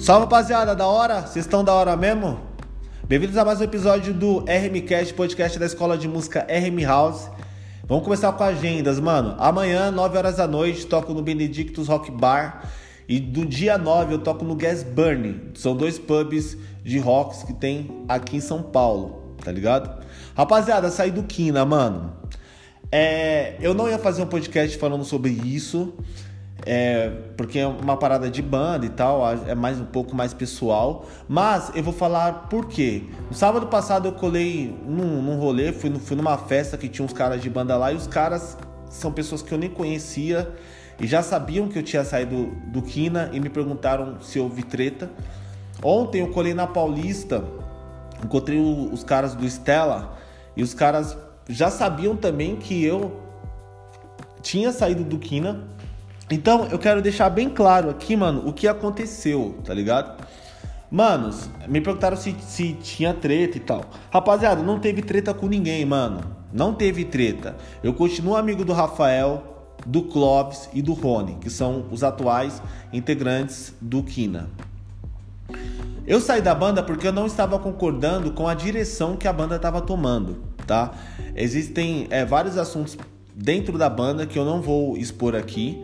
Salve rapaziada, da hora? Vocês estão da hora mesmo? Bem-vindos a mais um episódio do RMcast, podcast da escola de música RM House. Vamos começar com agendas, mano. Amanhã, 9 horas da noite, toco no Benedictus Rock Bar. E do dia 9 eu toco no Gas Burning. São dois pubs de rocks que tem aqui em São Paulo, tá ligado? Rapaziada, saí do Quina, mano. É, eu não ia fazer um podcast falando sobre isso. É, porque é uma parada de banda e tal, é mais um pouco mais pessoal. Mas eu vou falar por quê. No sábado passado eu colei num, num rolê, fui, fui numa festa que tinha uns caras de banda lá e os caras são pessoas que eu nem conhecia e já sabiam que eu tinha saído do Quina e me perguntaram se houve treta. Ontem eu colei na Paulista, encontrei os caras do Stella e os caras já sabiam também que eu tinha saído do Quina então eu quero deixar bem claro aqui, mano, o que aconteceu, tá ligado? Manos, me perguntaram se, se tinha treta e tal. Rapaziada, não teve treta com ninguém, mano. Não teve treta. Eu continuo amigo do Rafael, do Clóvis e do Rony, que são os atuais integrantes do Kina. Eu saí da banda porque eu não estava concordando com a direção que a banda estava tomando, tá? Existem é, vários assuntos dentro da banda que eu não vou expor aqui,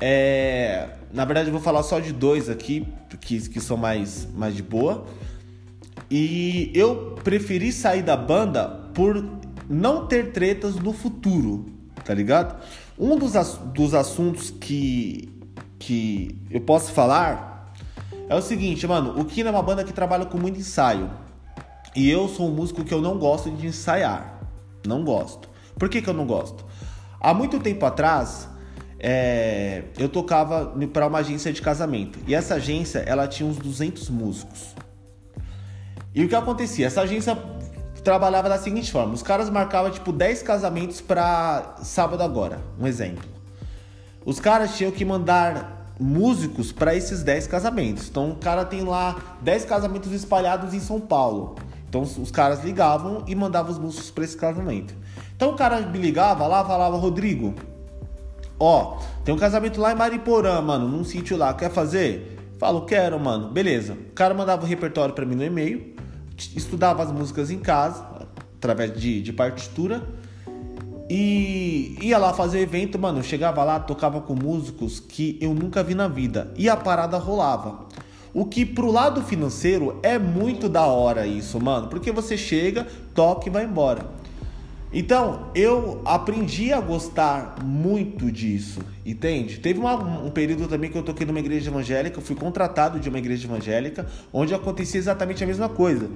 é, na verdade, eu vou falar só de dois aqui, que, que são mais, mais de boa. E eu preferi sair da banda por não ter tretas no futuro, tá ligado? Um dos, dos assuntos que, que eu posso falar é o seguinte, mano. O Kina é uma banda que trabalha com muito ensaio. E eu sou um músico que eu não gosto de ensaiar. Não gosto. Por que, que eu não gosto? Há muito tempo atrás, é, eu tocava para uma agência de casamento. E essa agência, ela tinha uns 200 músicos. E o que acontecia? Essa agência trabalhava da seguinte forma: os caras marcavam tipo 10 casamentos para sábado agora, um exemplo. Os caras tinham que mandar músicos para esses 10 casamentos. Então o cara tem lá 10 casamentos espalhados em São Paulo. Então os caras ligavam e mandavam os músicos para esse casamento. Então o cara me ligava lá, falava: "Rodrigo, Ó, tem um casamento lá em Mariporã, mano, num sítio lá. Quer fazer? Falo, quero, mano. Beleza. O cara mandava o repertório para mim no e-mail, estudava as músicas em casa, através de, de partitura. E ia lá fazer evento, mano. Chegava lá, tocava com músicos que eu nunca vi na vida. E a parada rolava. O que pro lado financeiro é muito da hora isso, mano. Porque você chega, toca e vai embora. Então, eu aprendi a gostar muito disso, entende? Teve uma, um período também que eu toquei numa igreja evangélica, fui contratado de uma igreja evangélica, onde acontecia exatamente a mesma coisa.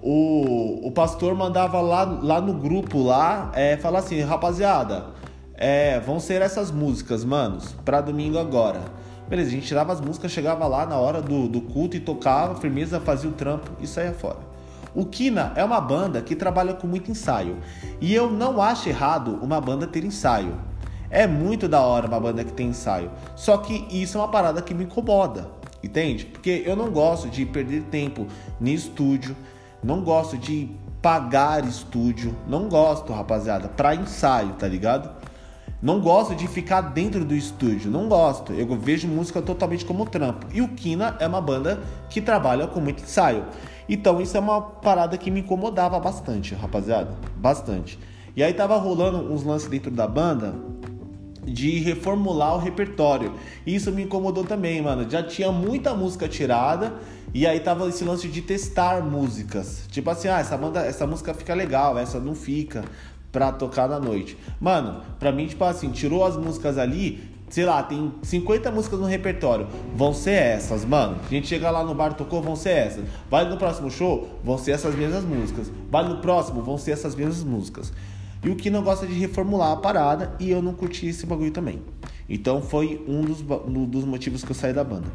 O, o pastor mandava lá, lá no grupo lá, é, falar assim, rapaziada, é, vão ser essas músicas, manos, para domingo agora. Beleza, a gente tirava as músicas, chegava lá na hora do, do culto e tocava, firmeza, fazia o trampo e saía fora. O Kina é uma banda que trabalha com muito ensaio. E eu não acho errado uma banda ter ensaio. É muito da hora uma banda que tem ensaio. Só que isso é uma parada que me incomoda, entende? Porque eu não gosto de perder tempo no estúdio, não gosto de pagar estúdio, não gosto, rapaziada, para ensaio, tá ligado? Não gosto de ficar dentro do estúdio, não gosto. Eu vejo música totalmente como trampo. E o Kina é uma banda que trabalha com muito ensaio. Então isso é uma parada que me incomodava bastante, rapaziada. Bastante. E aí tava rolando uns lances dentro da banda de reformular o repertório. E isso me incomodou também, mano. Já tinha muita música tirada e aí tava esse lance de testar músicas. Tipo assim, ah, essa banda, essa música fica legal, essa não fica pra tocar na noite. Mano, pra mim, tipo assim, tirou as músicas ali, sei lá, tem 50 músicas no repertório, vão ser essas, mano. A gente chega lá no bar, tocou, vão ser essas. Vai no próximo show, vão ser essas mesmas músicas. Vai no próximo, vão ser essas mesmas músicas. E o que não gosta de reformular a parada, e eu não curti esse bagulho também. Então foi um dos, um dos motivos que eu saí da banda.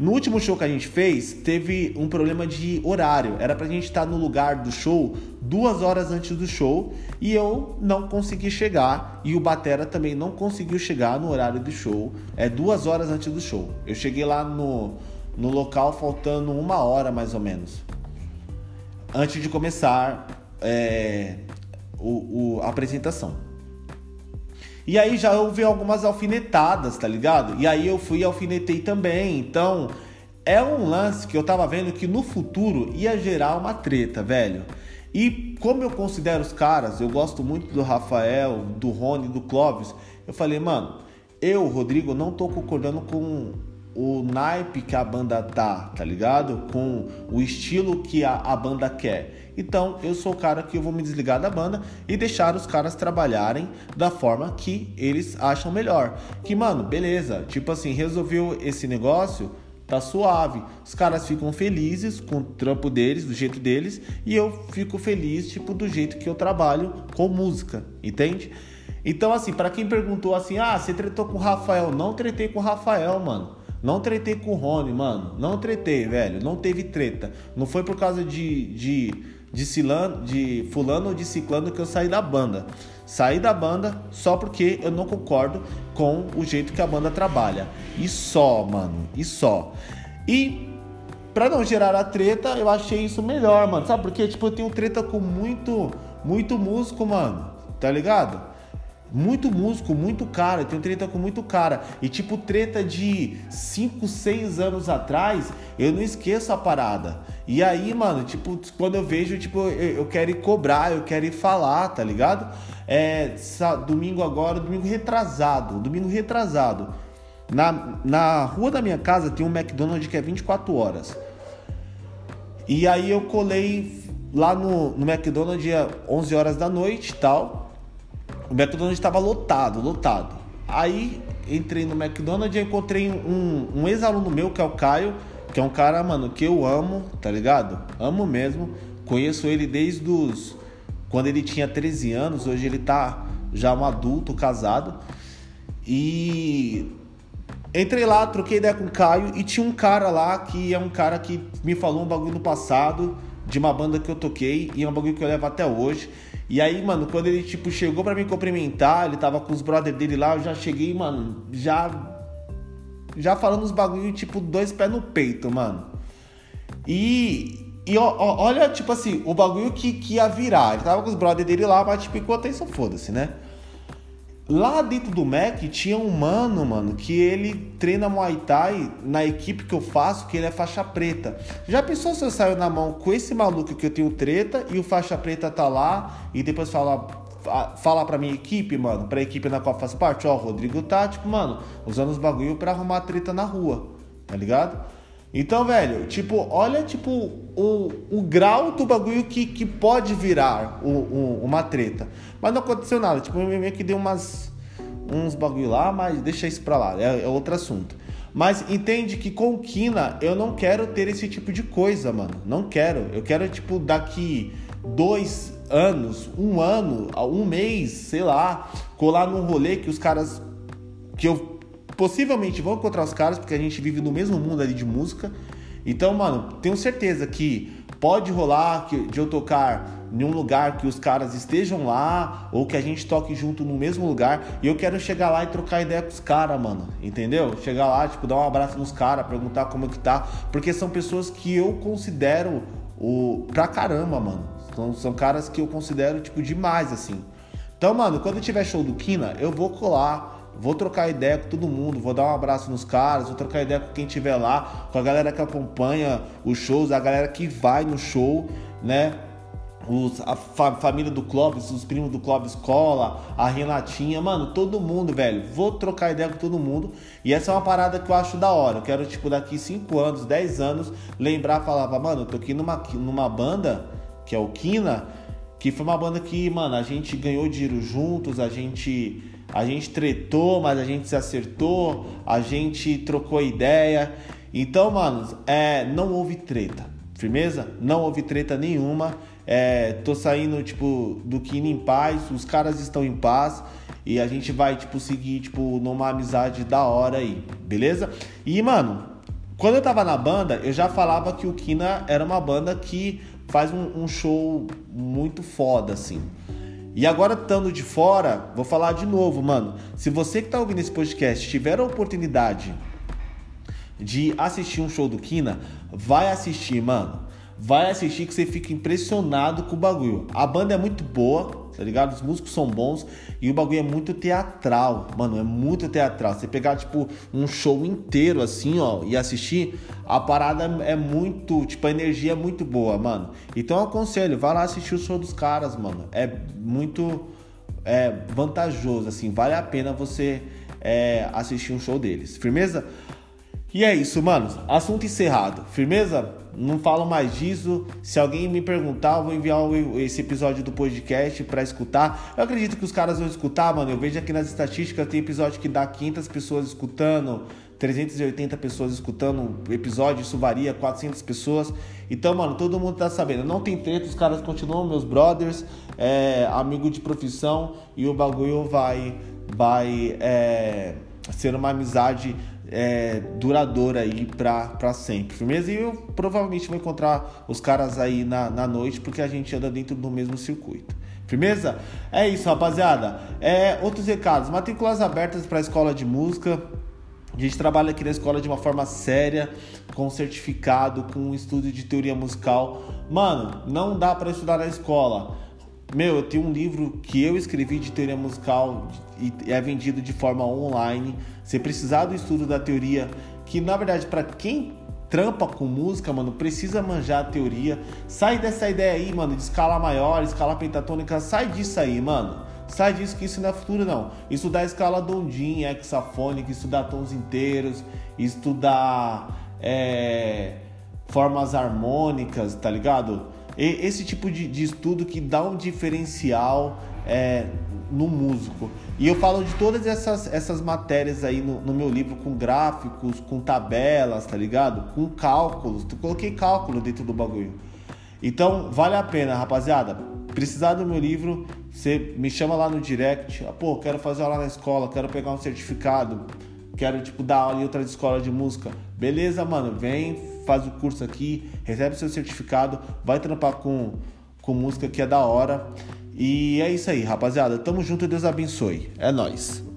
No último show que a gente fez, teve um problema de horário. Era pra gente estar no lugar do show duas horas antes do show e eu não consegui chegar e o Batera também não conseguiu chegar no horário do show. É duas horas antes do show. Eu cheguei lá no, no local faltando uma hora mais ou menos. Antes de começar é, o, o, a apresentação. E aí já houve algumas alfinetadas, tá ligado? E aí eu fui e alfinetei também. Então, é um lance que eu tava vendo que no futuro ia gerar uma treta, velho. E como eu considero os caras, eu gosto muito do Rafael, do Rony, do Clóvis, eu falei, mano, eu, Rodrigo, não tô concordando com o naipe que a banda tá, tá ligado? Com o estilo que a, a banda quer. Então eu sou o cara que eu vou me desligar da banda e deixar os caras trabalharem da forma que eles acham melhor. Que, mano, beleza, tipo assim, resolveu esse negócio, tá suave. Os caras ficam felizes com o trampo deles, do jeito deles, e eu fico feliz, tipo, do jeito que eu trabalho com música, entende? Então, assim, para quem perguntou assim, ah, você tretou com o Rafael? Não tretei com o Rafael, mano. Não tretei com o Rony, mano. Não tretei, velho. Não teve treta. Não foi por causa de, de, de, cilano, de fulano ou de ciclano que eu saí da banda. Saí da banda só porque eu não concordo com o jeito que a banda trabalha. E só, mano. E só. E para não gerar a treta, eu achei isso melhor, mano. Sabe por quê? Tipo, eu tenho treta com muito, muito músico, mano. Tá ligado? Muito músico, muito cara. Tenho treta com muito cara. E tipo, treta de 5, 6 anos atrás, eu não esqueço a parada. E aí, mano, tipo, quando eu vejo, tipo, eu, eu quero ir cobrar, eu quero ir falar, tá ligado? É, domingo agora, domingo retrasado. Domingo retrasado. Na, na rua da minha casa tem um McDonald's que é 24 horas. E aí eu colei lá no, no McDonald's 11 horas da noite e tal. O McDonald's estava lotado, lotado. Aí entrei no McDonald's e encontrei um, um ex-aluno meu, que é o Caio, que é um cara, mano, que eu amo, tá ligado? Amo mesmo. Conheço ele desde os. Quando ele tinha 13 anos, hoje ele tá já um adulto, casado. E entrei lá, troquei ideia com o Caio e tinha um cara lá que é um cara que me falou um bagulho no passado de uma banda que eu toquei e é um bagulho que eu levo até hoje. E aí, mano, quando ele, tipo, chegou para me cumprimentar, ele tava com os brothers dele lá, eu já cheguei, mano, já. Já falando os bagulho, tipo, dois pés no peito, mano. E. E ó, ó, olha, tipo assim, o bagulho que, que ia virar. Ele tava com os brothers dele lá, mas, tipo, enquanto isso, foda-se, né? Lá dentro do Mac tinha um mano, mano, que ele treina Muay Thai na equipe que eu faço, que ele é faixa preta. Já pensou se eu saio na mão com esse maluco que eu tenho treta e o faixa preta tá lá e depois fala falar pra minha equipe, mano, pra equipe na qual faz parte, ó, Rodrigo tá, tipo, mano, usando os bagulho pra arrumar treta na rua, tá ligado? Então, velho, tipo, olha, tipo, o, o grau do bagulho que, que pode virar o, o, uma treta. Mas não aconteceu nada, tipo, meio que deu umas, uns bagulho lá, mas deixa isso pra lá, é, é outro assunto. Mas entende que com Kina eu não quero ter esse tipo de coisa, mano. Não quero. Eu quero, tipo, daqui dois anos, um ano, um mês, sei lá, colar num rolê que os caras. que eu possivelmente vão encontrar os caras, porque a gente vive no mesmo mundo ali de música. Então, mano, tenho certeza que pode rolar de eu tocar em um lugar que os caras estejam lá ou que a gente toque junto no mesmo lugar e eu quero chegar lá e trocar ideia com os caras, mano. Entendeu? Chegar lá, tipo, dar um abraço nos caras, perguntar como é que tá, porque são pessoas que eu considero o pra caramba, mano. São, são caras que eu considero tipo demais assim. Então, mano, quando tiver show do Kina, eu vou colar Vou trocar ideia com todo mundo, vou dar um abraço nos caras, vou trocar ideia com quem estiver lá, com a galera que acompanha os shows, a galera que vai no show, né? Os, a fa família do Clóvis, os primos do Clóvis Cola, a Renatinha, mano, todo mundo, velho. Vou trocar ideia com todo mundo. E essa é uma parada que eu acho da hora. Eu quero, tipo, daqui 5 anos, 10 anos, lembrar, falava, mano, eu tô aqui numa, numa banda, que é o Kina, que foi uma banda que, mano, a gente ganhou dinheiro juntos, a gente a gente tretou, mas a gente se acertou, a gente trocou ideia. Então, mano, é, não houve treta. Firmeza? Não houve treta nenhuma. É, tô saindo, tipo, do Kine em paz, os caras estão em paz e a gente vai, tipo, seguir, tipo, numa amizade da hora aí, beleza? E, mano, quando eu tava na banda, eu já falava que o Kina era uma banda que faz um, um show muito foda, assim. E agora, estando de fora, vou falar de novo, mano. Se você que está ouvindo esse podcast tiver a oportunidade de assistir um show do Kina, vai assistir, mano. Vai assistir que você fica impressionado com o bagulho. A banda é muito boa, tá ligado? Os músicos são bons e o bagulho é muito teatral, mano, é muito teatral. Você pegar, tipo, um show inteiro assim, ó, e assistir, a parada é muito, tipo, a energia é muito boa, mano. Então eu aconselho, vai lá assistir o show dos caras, mano. É muito é, vantajoso, assim, vale a pena você é, assistir um show deles. Firmeza? E é isso, mano. Assunto encerrado. Firmeza? Não falo mais disso. Se alguém me perguntar, eu vou enviar esse episódio do podcast para escutar. Eu acredito que os caras vão escutar, mano. Eu vejo aqui nas estatísticas tem episódio que dá 500 pessoas escutando, 380 pessoas escutando episódio, isso varia, 400 pessoas. Então, mano, todo mundo tá sabendo. Não tem treta, os caras continuam meus brothers, é, amigo de profissão e o bagulho vai, vai é, ser uma amizade é, duradoura aí pra sempre, firmeza? E eu provavelmente vou encontrar os caras aí na, na noite, porque a gente anda dentro do mesmo circuito. Firmeza? É isso, rapaziada. É, outros recados: matrículas abertas para a escola de música. A gente trabalha aqui na escola de uma forma séria, com certificado, com um estudo de teoria musical. Mano, não dá para estudar na escola. Meu, eu tenho um livro que eu escrevi de teoria musical e é vendido de forma online. Você precisar do estudo da teoria, que na verdade para quem trampa com música, mano, precisa manjar a teoria. Sai dessa ideia aí, mano, de escala maior, escala pentatônica, sai disso aí, mano. Sai disso que isso não é futuro, não. Estudar escala dondin, hexafônica, estudar tons inteiros, estudar é, formas harmônicas, tá ligado? Esse tipo de, de estudo que dá um diferencial é, no músico. E eu falo de todas essas, essas matérias aí no, no, meu livro, com gráficos, com tabelas, tá ligado? Com cálculos. Eu coloquei cálculo dentro do bagulho. Então, vale a pena, rapaziada. Precisar do meu livro, você me chama lá no direct. Ah, pô, quero fazer aula na escola, quero pegar um certificado, quero, tipo, dar aula em outra escola de música. Beleza, mano, vem, faz o curso aqui, recebe seu certificado, vai trampar com, com música que é da hora. E é isso aí, rapaziada. Tamo junto e Deus abençoe. É nós.